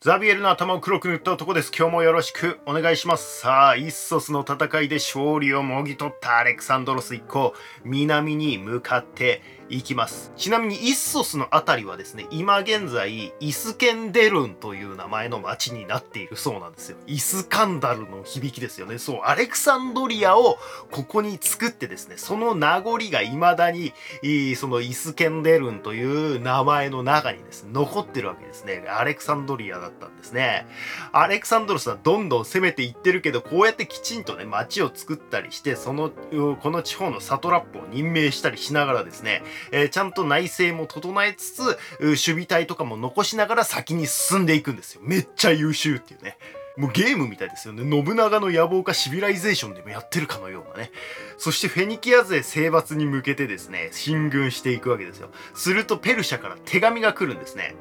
ザビエルの頭を黒く塗った男です。今日もよろしくお願いします。さあ、イッソスの戦いで勝利をもぎ取ったアレクサンドロス一行、南に向かっていきます。ちなみにイッソスのあたりはですね、今現在、イスケンデルンという名前の町になっているそうなんですよ。イスカンダルの響きですよね。そう、アレクサンドリアをここに作ってですね、その名残が未だに、そのイスケンデルンという名前の中にですね、残ってるわけですね。アレクサンドリアだったんですね。アレクサンドロスはどんどん攻めていってるけど、こうやってきちんとね、町を作ったりして、その、この地方のサトラップを任命したりしながらですね、えーちゃんと内政も整えつつ、守備隊とかも残しながら先に進んでいくんですよ。めっちゃ優秀っていうね。もうゲームみたいですよね。信長の野望かシビライゼーションでもやってるかのようなね。そしてフェニキア勢征伐に向けてですね、進軍していくわけですよ。するとペルシャから手紙が来るんですね。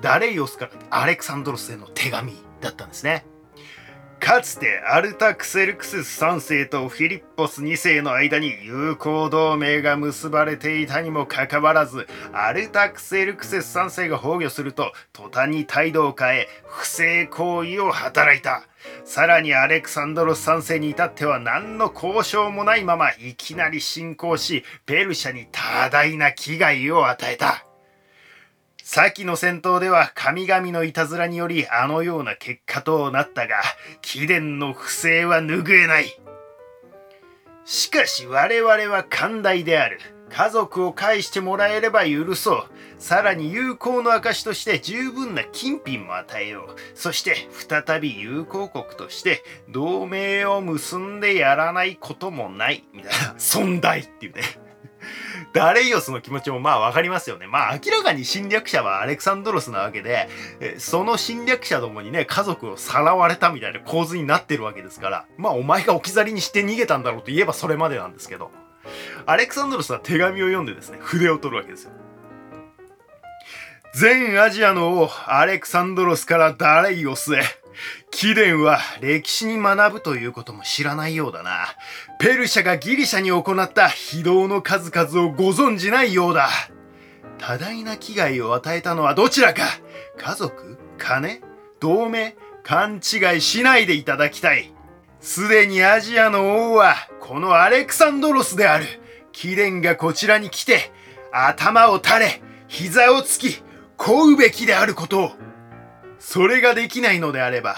ダレイオスからアレクサンドロスへの手紙だったんですね。かつてアルタクセルクス3世とフィリッポス2世の間に友好同盟が結ばれていたにもかかわらずアルタクセルクセス3世が崩御すると途端に態度を変え不正行為を働いた。さらにアレクサンドロス3世に至っては何の交渉もないままいきなり侵攻しペルシャに多大な危害を与えた。先の戦闘では神々のいたずらによりあのような結果となったが、貴殿の不正は拭えない。しかし我々は寛大である。家族を返してもらえれば許そう。さらに友好の証として十分な金品も与えよう。そして再び友好国として同盟を結んでやらないこともない。みたいな。尊大っていうね。ダレイオスの気持ちもまあわかりますよね。まあ明らかに侵略者はアレクサンドロスなわけで、その侵略者どもにね、家族をさらわれたみたいな構図になってるわけですから、まあお前が置き去りにして逃げたんだろうと言えばそれまでなんですけど、アレクサンドロスは手紙を読んでですね、筆を取るわけですよ。全アジアの王、アレクサンドロスからダレイオスへ。貴殿は歴史に学ぶということも知らないようだな。ペルシャがギリシャに行った非道の数々をご存じないようだ。多大な危害を与えたのはどちらか家族金同盟勘違いしないでいただきたい。すでにアジアの王はこのアレクサンドロスである。貴殿がこちらに来て頭を垂れ、膝をつき、乞うべきであることを。それができないのであれば、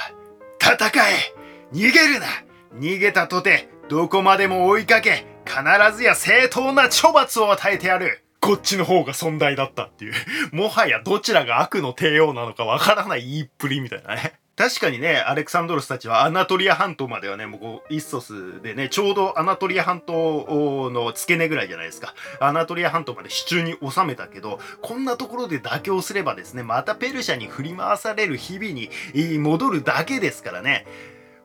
戦え逃げるな逃げたとて、どこまでも追いかけ、必ずや正当な処罰を与えてやるこっちの方が存在だったっていう。もはやどちらが悪の帝王なのかわからない言いっぷりみたいなね。確かにね、アレクサンドロスたちはアナトリア半島まではね、もうこう、イッソスでね、ちょうどアナトリア半島の付け根ぐらいじゃないですか。アナトリア半島まで支柱に収めたけど、こんなところで妥協すればですね、またペルシャに振り回される日々に戻るだけですからね。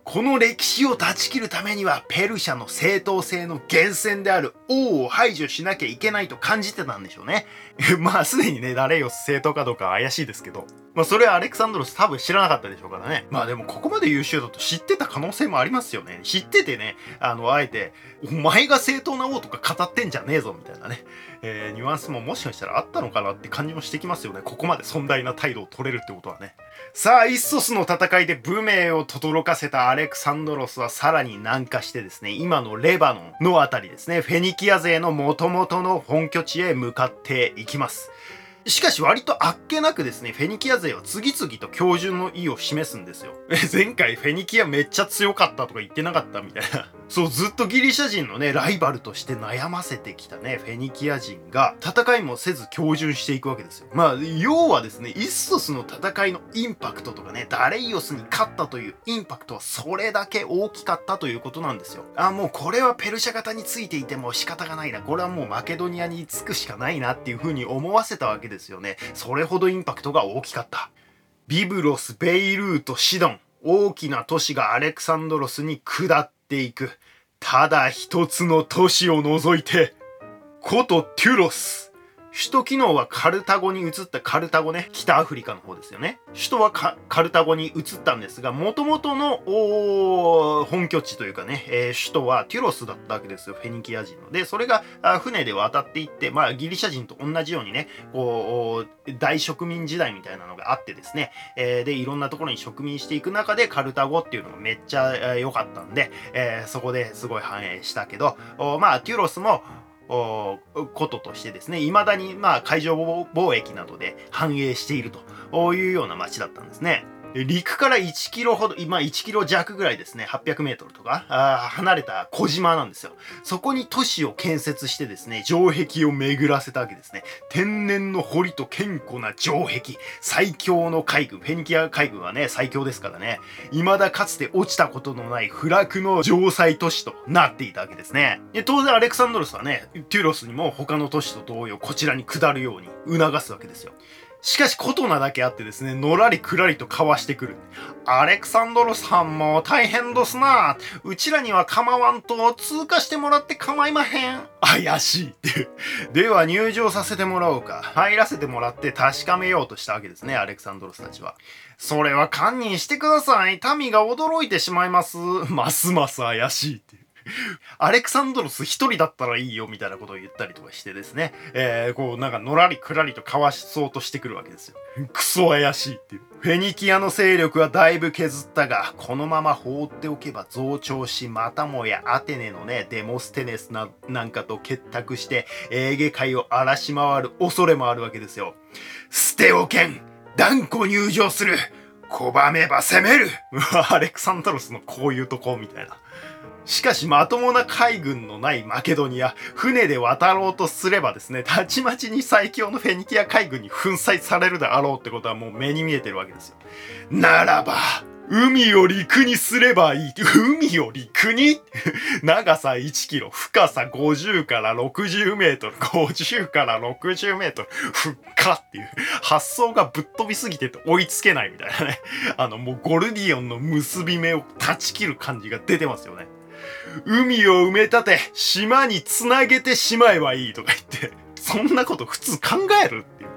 この歴史を断ち切るためにはペルシャの正当性の源泉である王を排除しなきゃいけないと感じてたんでしょうね。まあすでにね、ダレイオス正当かどうか怪しいですけど。まあそれはアレクサンドロス多分知らなかったでしょうからね。まあでもここまで優秀だと知ってた可能性もありますよね。知っててね、あの、あえて、お前が正当な王とか語ってんじゃねえぞみたいなね。えーニュアンスももしかしたらあったのかなって感じもしてきますよね。ここまで尊大な態度を取れるってことはね。さあ、イッソスの戦いで武名を轟かせたアレクサンドロスはさらに南下してですね、今のレバノンのあたりですね、フェニキア勢の元々の本拠地へ向かっていきます。しかし割とあっけなくですね、フェニキア勢は次々と標準の意を示すんですよ。前回フェニキアめっちゃ強かったとか言ってなかったみたいな。そう、ずっとギリシャ人のね、ライバルとして悩ませてきたね、フェニキア人が戦いもせず標準していくわけですよ。まあ、要はですね、イッソスの戦いのインパクトとかね、ダレイオスに勝ったというインパクトはそれだけ大きかったということなんですよ。あ、もうこれはペルシャ型についていても仕方がないな。これはもうマケドニアにつくしかないなっていう風に思わせたわけですよね。それほどインパクトが大きかった。ビブロス、ベイルート、シドン。大きな都市がアレクサンドロスに下っていく。ただ一つの都市を除いて、古都テュロス。首都機能はカルタゴに移ったカルタゴね、北アフリカの方ですよね。首都はカルタゴに移ったんですが、もともとの本拠地というかね、えー、首都はテュロスだったわけですよ、フェニキア人の。で、それが船で渡っていって、まあギリシャ人と同じようにね、こう、大植民時代みたいなのがあってですね、えー、で、いろんなところに植民していく中でカルタゴっていうのがめっちゃ良かったんで、えー、そこですごい繁栄したけど、まあテュロスも、こととしてですね、未だにまあ海上貿易などで繁栄しているというような町だったんですね。陸から1キロほど、今1キロ弱ぐらいですね、800メートルとか、あ離れた小島なんですよ。そこに都市を建設してですね、城壁を巡らせたわけですね。天然の堀と堅固な城壁、最強の海軍、フェニキア海軍はね、最強ですからね、未だかつて落ちたことのない不落の城塞都市となっていたわけですね。で当然アレクサンドロスはね、テュロスにも他の都市と同様、こちらに下るように促すわけですよ。しかし、コトナだけあってですね、のらりくらりとかわしてくる。アレクサンドロさんも大変どすな。うちらには構わんと通過してもらって構いまへん。怪しいって。では入場させてもらおうか。入らせてもらって確かめようとしたわけですね、アレクサンドロスたちは。それは堪忍してください。民が驚いてしまいます。ますます怪しいって。アレクサンドロス一人だったらいいよみたいなことを言ったりとかしてですね、えー、こうなんかのらりくらりとかわしそうとしてくるわけですよ。クソ怪しいっていう。フェニキアの勢力はだいぶ削ったが、このまま放っておけば増長し、またもやアテネのね、デモステネスななんかと結託して、エーゲ海を荒らし回る恐れもあるわけですよ。捨ておけん断固入場する拒めば攻める アレクサンドロスのこういうとこみたいな。しかしまともな海軍のないマケドニア、船で渡ろうとすればですね、たちまちに最強のフェニキア海軍に粉砕されるであろうってことはもう目に見えてるわけですよ。ならば、海を陸にすればいい。海を陸に？長さ1キロ、深さ50から60メートル、50から60メートル、ふっかっていう、発想がぶっ飛びすぎてて追いつけないみたいなね。あの、もうゴルディオンの結び目を断ち切る感じが出てますよね。海を埋め立て、島につなげてしまえばいいとか言って、そんなこと普通考えるっていう。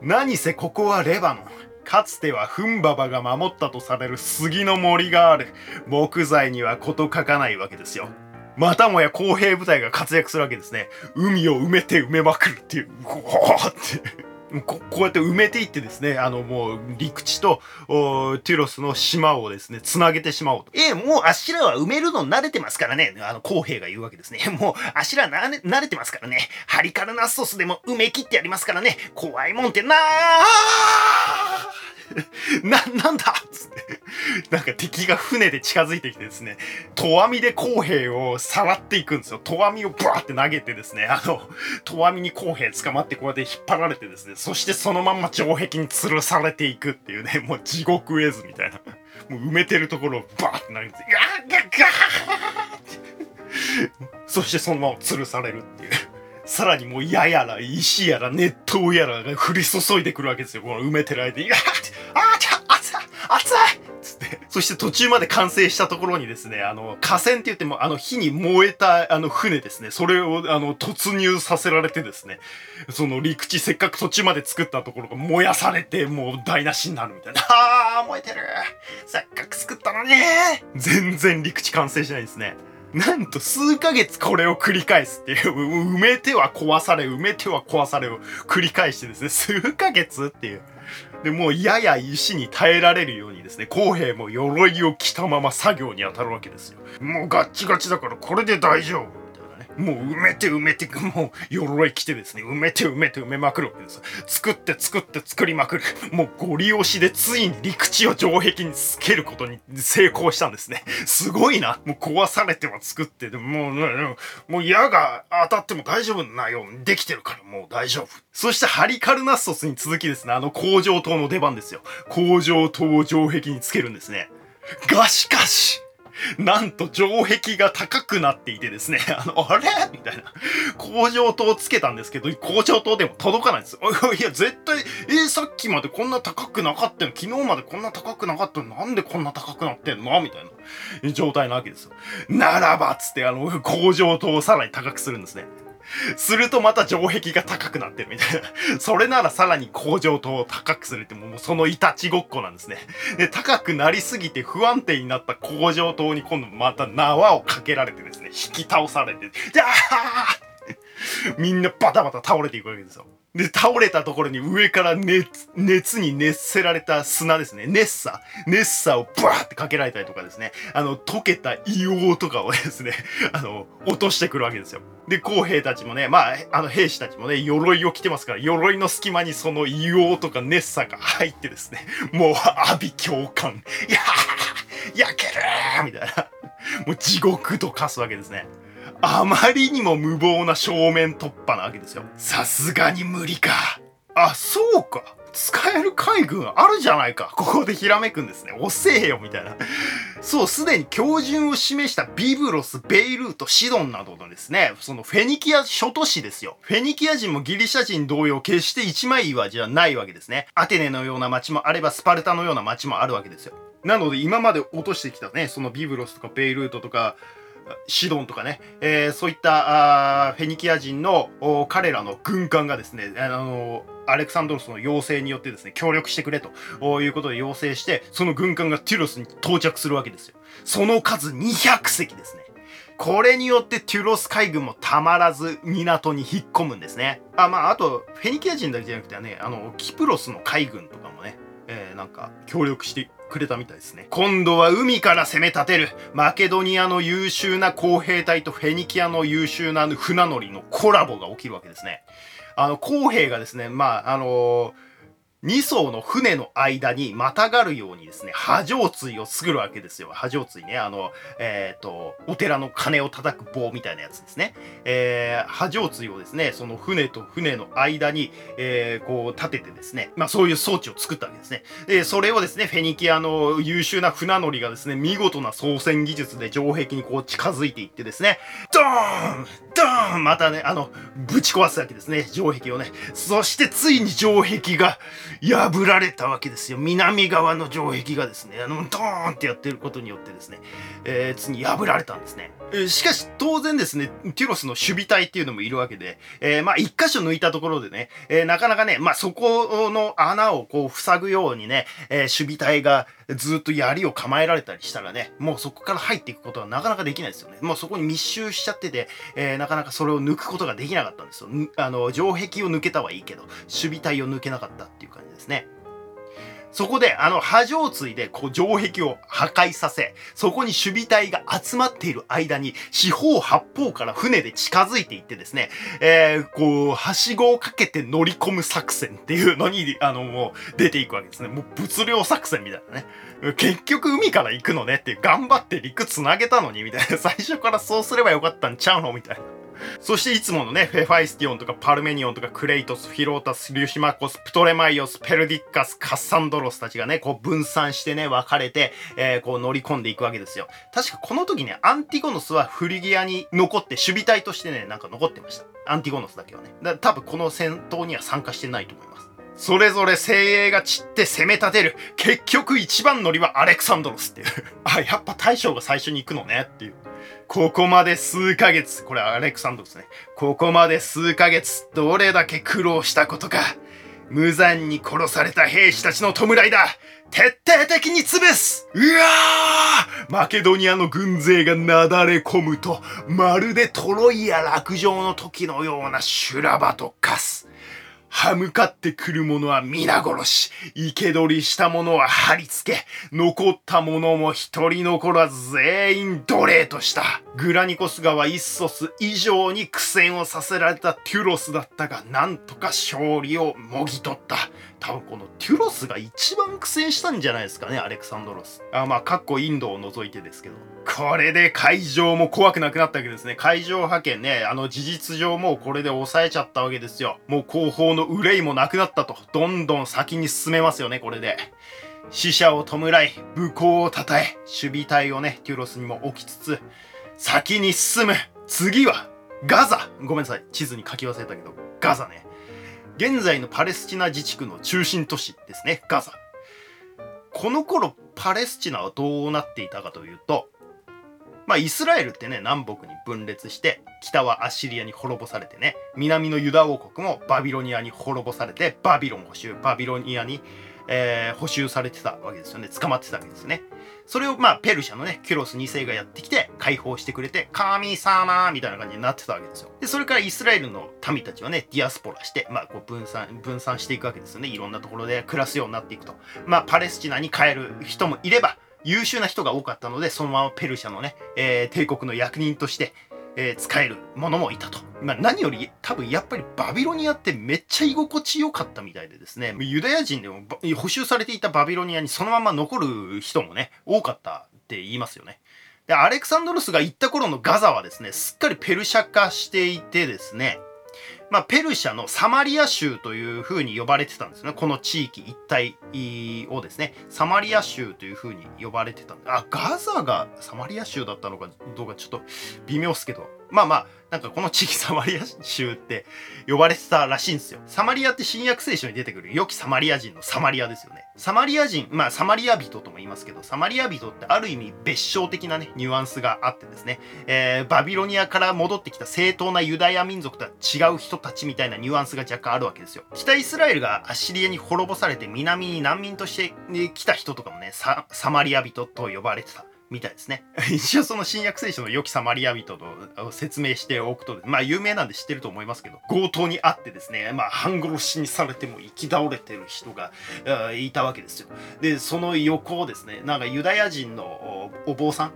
何せここはレバノン。かつてはフンババが守ったとされる杉の森がある。木材には事欠かないわけですよ。またもや公平部隊が活躍するわけですね。海を埋めて埋めまくるっていう。ゴーって。ここうやって埋めていってですね、あのもう陸地とテュロスの島をですね、つなげてしまおうと。ええ、もうあしらは埋めるの慣れてますからね、あの公平が言うわけですね。もうあしら慣れてますからね、ハリカルナッソスでも埋め切ってやりますからね、怖いもんってなー な、なんだ？なんか敵が船で近づいてきてですね、と網で公平をさらっていくんですよ。と網をブワーって投げてですね、あの、と網に公平捕まってこうやって引っ張られてですね、そしてそのまんま城壁に吊るされていくっていうね、もう地獄絵図みたいな。もう埋めてるところをバーって投げて、ガーガーガーそしてそのまま吊るされるっていう。さらにもう矢やら石やら熱湯やらが降り注いでくるわけですよ。この埋めてる間に。そして途中まで完成したところにですね、あの、河川って言っても、あの、火に燃えた、あの、船ですね。それを、あの、突入させられてですね、その陸地せっかく途中まで作ったところが燃やされて、もう台無しになるみたいな。あー、燃えてるせっかく作ったのに全然陸地完成しないですね。なんと数ヶ月これを繰り返すっていう、埋めては壊され、埋めては壊されを繰り返してですね、数ヶ月っていう。で、もうやや石に耐えられるようにですね、公平も鎧を着たまま作業に当たるわけですよ。もうガッチガチだからこれで大丈夫。もう埋めて埋めて、もう鎧着てですね、埋めて埋めて埋めまくるわけです。作って作って作りまくる。もうゴリ押しでついに陸地を城壁につけることに成功したんですね。すごいな。もう壊されては作って、でももう、もう矢が当たっても大丈夫なようにできてるからもう大丈夫。そしてハリカルナッソスに続きですね、あの工場塔の出番ですよ。工場塔を城壁につけるんですね。がしかし、なんと城壁が高くなっていてですね、あの、あれ？みたいな。工場灯をつけたんですけど、工場灯でも届かないんですよ。いや、絶対、えー、さっきまでこんな高くなかったの？昨日までこんな高くなかったの？なんでこんな高くなってんの？みたいな状態なわけですよ。ならばっつって、あの、工場灯をさらに高くするんですね。するとまた城壁が高くなってるみたいな。それならさらに工場塔を高くするってもうそのいたちごっこなんですね。で、高くなりすぎて不安定になった工場塔に今度また縄をかけられてですね、引き倒されて、じゃあみんなバタバタ倒れていくわけですよ。で、倒れたところに上から熱、熱に熱せられた砂ですね。熱さ。熱さをブワーってかけられたりとかですね。あの、溶けた硫黄とかをですね、あの、落としてくるわけですよ。で、公兵たちもね、まあ、あの、兵士たちもね、鎧を着てますから、鎧の隙間にその硫黄とか熱さが入ってですね、もう、阿鼻共感。いやー焼けるーみたいな。もう地獄と化すわけですね。あまりにも無謀な正面突破なわけですよ。さすがに無理か。あ、そうか。使える海軍あるじゃないか。ここでひらめくんですね。遅えよ、みたいな。そう、すでに標準を示したビブロス、ベイルート、シドンなどのですね、そのフェニキア諸都市ですよ。フェニキア人もギリシャ人同様、決して一枚岩じゃないわけですね。アテネのような街もあれば、スパルタのような街もあるわけですよ。なので、今まで落としてきたね、そのビブロスとかベイルートとか、シドンとかね、えー、そういったあフェニキア人の彼らの軍艦がですね、あのアレクサンドロスの要請によってですね、協力してくれということで要請して、その軍艦がテュロスに到着するわけですよ。その数200隻ですね。これによってテュロス海軍もたまらず港に引っ込むんですね。あ、まあ、あと、フェニキア人だけじゃなくてね、あの、キプロスの海軍とかもね、えー、なんか協力してくれたみたいですね。今度は海から攻め立てるマケドニアの優秀な工兵隊とフェニキアの優秀な船乗りのコラボが起きるわけですね。あの、公兵がですね、まあ、あのー2艘の船の間にまたがるようにですね、波状椎を作るわけですよ。波状椎ね。あの、えっ、ー、と、お寺の鐘を叩く棒みたいなやつですね。えー、波状椎をですね、その船と船の間に、えー、こう立ててですね、まあそういう装置を作ったわけですね。で、それをですね、フェニキアの優秀な船乗りがですね、見事な操船技術で城壁にこう近づいていってですね、ドーンドーンまたね、あの、ぶち壊すわけですね、城壁をね。そしてついに城壁が、破られたわけですよ。南側の城壁がですね、あの、ドーンってやってることによってですね、えー、つに破られたんですね。えー、しかし、当然ですね、ティロスの守備隊っていうのもいるわけで、えー、まあ、一箇所抜いたところでね、えー、なかなかね、まあ、そこの穴をこう塞ぐようにね、えー、守備隊がずっと槍を構えられたりしたらね、もうそこから入っていくことはなかなかできないですよね。もうそこに密集しちゃってて、えー、なかなかそれを抜くことができなかったんですよ。あの、城壁を抜けたはいいけど、守備隊を抜けなかったっていう感じですね。そこで、あの、波状椎で、こう、城壁を破壊させ、そこに守備隊が集まっている間に、四方八方から船で近づいていってですね、えー、こう、はしごをかけて乗り込む作戦っていうのに、あの、もう、出ていくわけですね。もう、物量作戦みたいなね。結局海から行くのねって、頑張って陸つなげたのに、みたいな。最初からそうすればよかったんちゃうのみたいな。そしていつものね、フェファイスティオンとかパルメニオンとかクレイトス、フィロータス、リュシマコス、プトレマイオス、ペルディッカス、カッサンドロスたちがね、こう分散してね、分かれて、えー、こう乗り込んでいくわけですよ。確かこの時ね、アンティゴノスはフリギアに残って、守備隊としてね、なんか残ってました。アンティゴノスだけはね。だ多分この戦闘には参加してないと思います。それぞれ精鋭が散って攻め立てる。結局一番乗りはアレクサンドロスっていう。あ、やっぱ大将が最初に行くのねっていう。ここまで数ヶ月、これアレクサンドですね。ここまで数ヶ月、どれだけ苦労したことか。無残に殺された兵士たちの弔いだ徹底的に潰すうわーマケドニアの軍勢がなだれ込むと、まるでトロイア落城の時のような修羅場と化す。歯向かってくる者は皆殺し、生け捕りした者は貼り付け、残った者も一人残らず全員奴隷とした。グラニコス川イッソス以上に苦戦をさせられたテュロスだったが、なんとか勝利をもぎ取った。多分このテュロスが一番苦戦したんじゃないですかね、アレクサンドロス。あまあ、かっこインドを除いてですけど。これで会場も怖くなくなったわけですね。会場派遣ね、あの事実上もうこれで抑えちゃったわけですよ。もう後方の憂いもなくなったと。どんどん先に進めますよね、これで。死者を弔い、武功を称え、守備隊をね、テュロスにも置きつつ、先に進む。次は、ガザごめんなさい。地図に書き忘れたけど、ガザね。現在のパレスチナ自治区の中心都市ですね、ガザ。この頃、パレスチナはどうなっていたかというと、まあイスラエルってね南北に分裂して北はアッシリアに滅ぼされてね南のユダ王国もバビロニアに滅ぼされてバビロン捕囚バビロニアに、えー、捕囚されてたわけですよね。捕まってたわけですね。それをまあペルシャのねキュロス2世がやってきて解放してくれて神様みたいな感じになってたわけですよ。でそれからイスラエルの民たちはねディアスポラしてまあこう分散分散していくわけですよね。いろんなところで暮らすようになっていくと。まあパレスチナに帰る人もいれば優秀な人が多かったのでそのままペルシャのね、えー、帝国の役人としてえー、使えるものもいたと。まあ、何より多分やっぱりバビロニアってめっちゃ居心地良かったみたいでですね、ユダヤ人でも補修されていたバビロニアにそのまま残る人もね、多かったって言いますよね。で、アレクサンドロスが行った頃のガザはですね、すっかりペルシャ化していてですね、まあ、ペルシャのサマリア州というふうに呼ばれてたんですね。この地域一帯をですね、サマリア州というふうに呼ばれてたんで、あ、ガザがサマリア州だったのかどうかちょっと微妙っすけど、まあまあ、なんかこの地域サマリア州って呼ばれてたらしいんですよ。サマリアって新約聖書に出てくる良きサマリア人のサマリアですよね。サマリア人、まあサマリア人とも言いますけど、サマリア人ってある意味別称的なね、ニュアンスがあってですね、えー、バビロニアから戻ってきた正当なユダヤ民族とは違う人たちみたいなニュアンスが若干あるわけですよ。北イスラエルがアッシリアに滅ぼされて南に難民として来た人とかもね、サマリア人と呼ばれてた。みたいですね。一応その新約聖書の良きサマリア人の説明しておくと、まあ有名なんで知ってると思いますけど、強盗にあってですね、まあ半殺しにされても生き倒れてる人がいたわけですよ。で、その横をですね、なんかユダヤ人のお坊さん、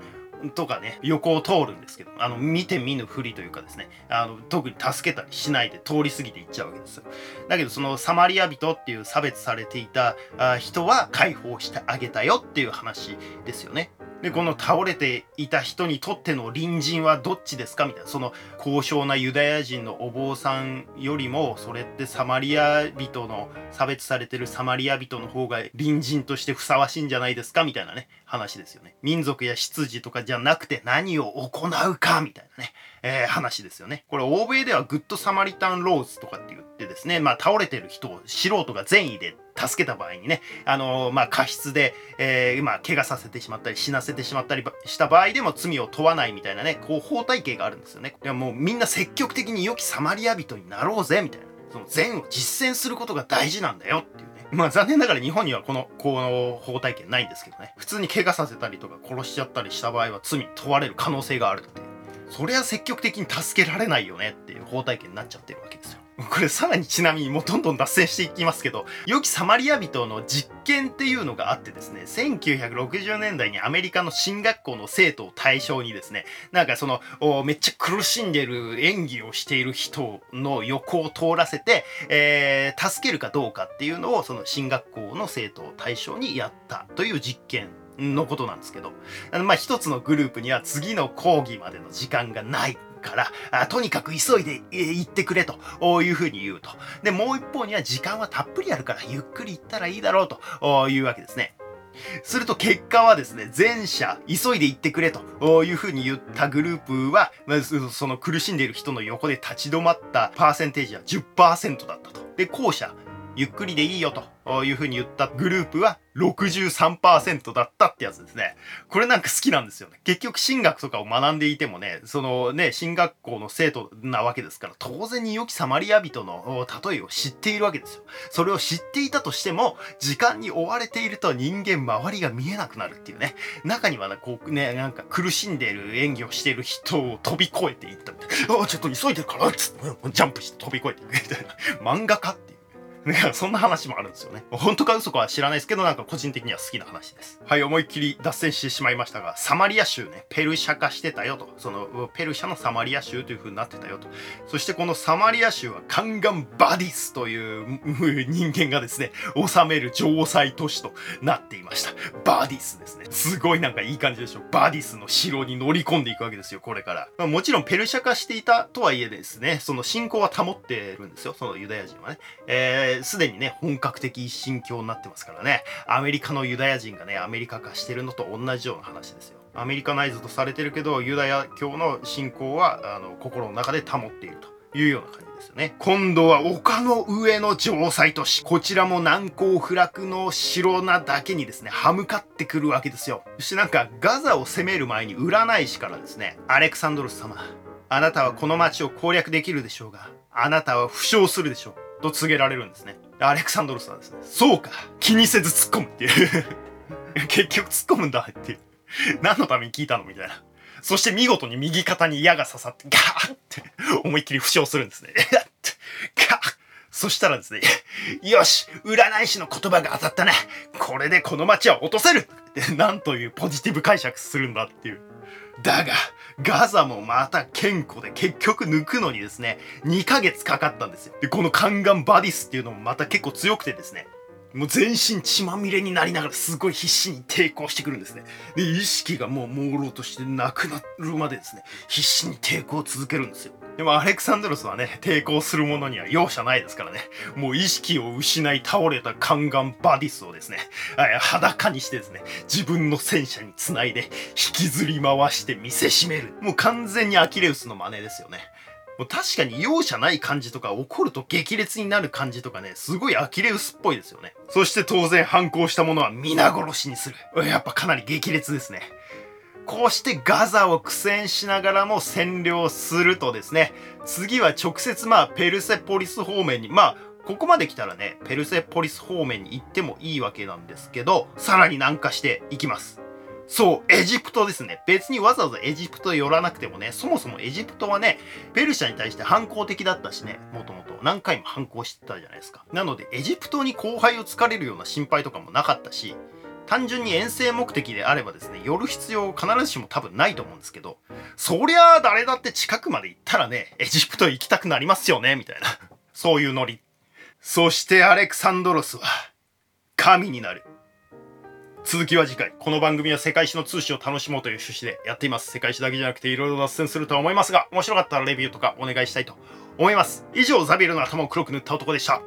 とかね、横を通るんですけど、あの、見て見ぬふりというかですね、あの、特に助けたりしないで通り過ぎていっちゃうわけですよ。だけど、そのサマリア人っていう差別されていたあ人は解放してあげたよっていう話ですよね。でこの倒れていた人にとっての隣人はどっちですか？みたいな。その高尚なユダヤ人のお坊さんよりもそれってサマリア人の差別されてるサマリア人の方が隣人としてふさわしいんじゃないですか？みたいなね。話ですよね民族や出自とかじゃなくて何を行うかみたいなね、えー、話ですよねこれ欧米ではグッドサマリタンローズとかって言ってですねまあ倒れてる人を素人が善意で助けた場合にね、あのー、まあ、過失で、えー、まあ、怪我させてしまったり、死なせてしまったりした場合でも罪を問わないみたいなね、こう、法体系があるんですよね。いや、もうみんな積極的に良きサマリア人になろうぜ、みたいな。その善を実践することが大事なんだよっていう。まあ残念ながら日本にはこの、この法体験ないんですけどね。普通に怪我させたりとか殺しちゃったりした場合は罪問われる可能性があるって。そりゃ積極的に助けられないよねっていう法体験になっちゃってるわけですよ。これさらにちなみにもうどんどん脱線していきますけど、良きサマリア人の実験っていうのがあってですね、1960年代にアメリカの進学校の生徒を対象にですね、なんかその、めっちゃ苦しんでる演技をしている人の横を通らせて、えー、助けるかどうかっていうのをその進学校の生徒を対象にやったという実験のことなんですけど、まあ一つのグループには次の講義までの時間がない。からあとにかく急いで行ってくれというふうに言うと。で、もう一方には時間はたっぷりあるからゆっくり行ったらいいだろうというわけですね。すると結果はですね、前者、急いで行ってくれというふうに言ったグループは、その苦しんでいる人の横で立ち止まったパーセンテージは10%だったと。で、後者、ゆっくりでいいよというふうに言ったグループは63%だったってやつですね。これなんか好きなんですよね。結局進学とかを学んでいてもね、そのね、進学校の生徒なわけですから、当然に良きサマリア人の例えを知っているわけですよ。それを知っていたとしても、時間に追われていると人間周りが見えなくなるっていうね。中にはね、こうね、なんか苦しんでいる演技をしている人を飛び越えていったみたいな。あ、ちょっと急いでるからつって、ジャンプして飛び越えていくみたいな。漫画家っていう。そんな話もあるんですよね。本当か嘘かは知らないですけど、なんか個人的には好きな話です。はい、思いっきり脱線してしまいましたが、サマリア州ね、ペルシャ化してたよと。その、ペルシャのサマリア州という風になってたよと。そしてこのサマリア州はカンガンバディスという人間がですね、治める城塞都市となっていました。バディスですね。すごいなんかいい感じでしょ。バディスの城に乗り込んでいくわけですよ、これから。まあ、もちろんペルシャ化していたとはいえですね、その信仰は保ってるんですよ、そのユダヤ人はね。えーすでにね、本格的一神教になってますからね、アメリカのユダヤ人がね、アメリカ化してるのと同じような話ですよ。アメリカナイズとされてるけど、ユダヤ教の信仰は、あの、心の中で保っていると。いうような感じですよね。今度は丘の上の城塞都市。こちらも難攻不落の城なだけにですね、歯向かってくるわけですよ。そしてなんかガザを攻める前に占い師からですね、アレクサンドロス様、あなたはこの町を攻略できるでしょうが、あなたは負傷するでしょう。と告げられるんですね。アレクサンドロスはですね、そうか気にせず突っ込むっていう 結局突っ込むんだっていう。何のために聞いたのみたいな。そして見事に右肩に矢が刺さって、ガーって思いっきり負傷するんですね。ガーそしたらですね、よし占い師の言葉が当たったなこれでこの街は落とせるってなんというポジティブ解釈するんだっていう。だが、ガザもまた健康で結局抜くのにですね、2ヶ月かかったんですよ。で、このカンガンバディスっていうのもまた結構強くてですね、もう全身血まみれになりながらすごい必死に抵抗してくるんですね。で、意識がもう朦朧としてなくなるまでですね、必死に抵抗を続けるんですよ。でもアレクサンドロスはね、抵抗する者には容赦ないですからね。もう意識を失い倒れたカンガンバディスをですね、裸にしてですね、自分の戦車につないで引きずり回して見せしめる。もう完全にアキレウスの真似ですよね。もう確かに容赦ない感じとか怒ると激烈になる感じとかね、すごいアキレウスっぽいですよね。そして当然反抗した者は皆殺しにする。やっぱかなり激烈ですね。こうしてガザを苦戦しながらも占領するとですね、次は直接まあペルセポリス方面に、まあここまで来たらね、ペルセポリス方面に行ってもいいわけなんですけど、さらに南下していきます。そう、エジプトですね。別にわざわざエジプト寄らなくてもね、そもそもエジプトはね、ペルシャに対して反抗的だったしね、もともと何回も反抗してたじゃないですか。なので、エジプトに後輩を突かれるような心配とかもなかったし、単純に遠征目的であればですね、寄る必要必ずしも多分ないと思うんですけど、そりゃあ誰だって近くまで行ったらね、エジプト行きたくなりますよね、みたいな。そういうノリ。そしてアレクサンドロスは、神になる。続きは次回。この番組は世界史の通史を楽しもうという趣旨でやっています。世界史だけじゃなくて色々脱線するとは思いますが、面白かったらレビューとかお願いしたいと思います。以上、ザビエルの頭を黒く塗った男でした。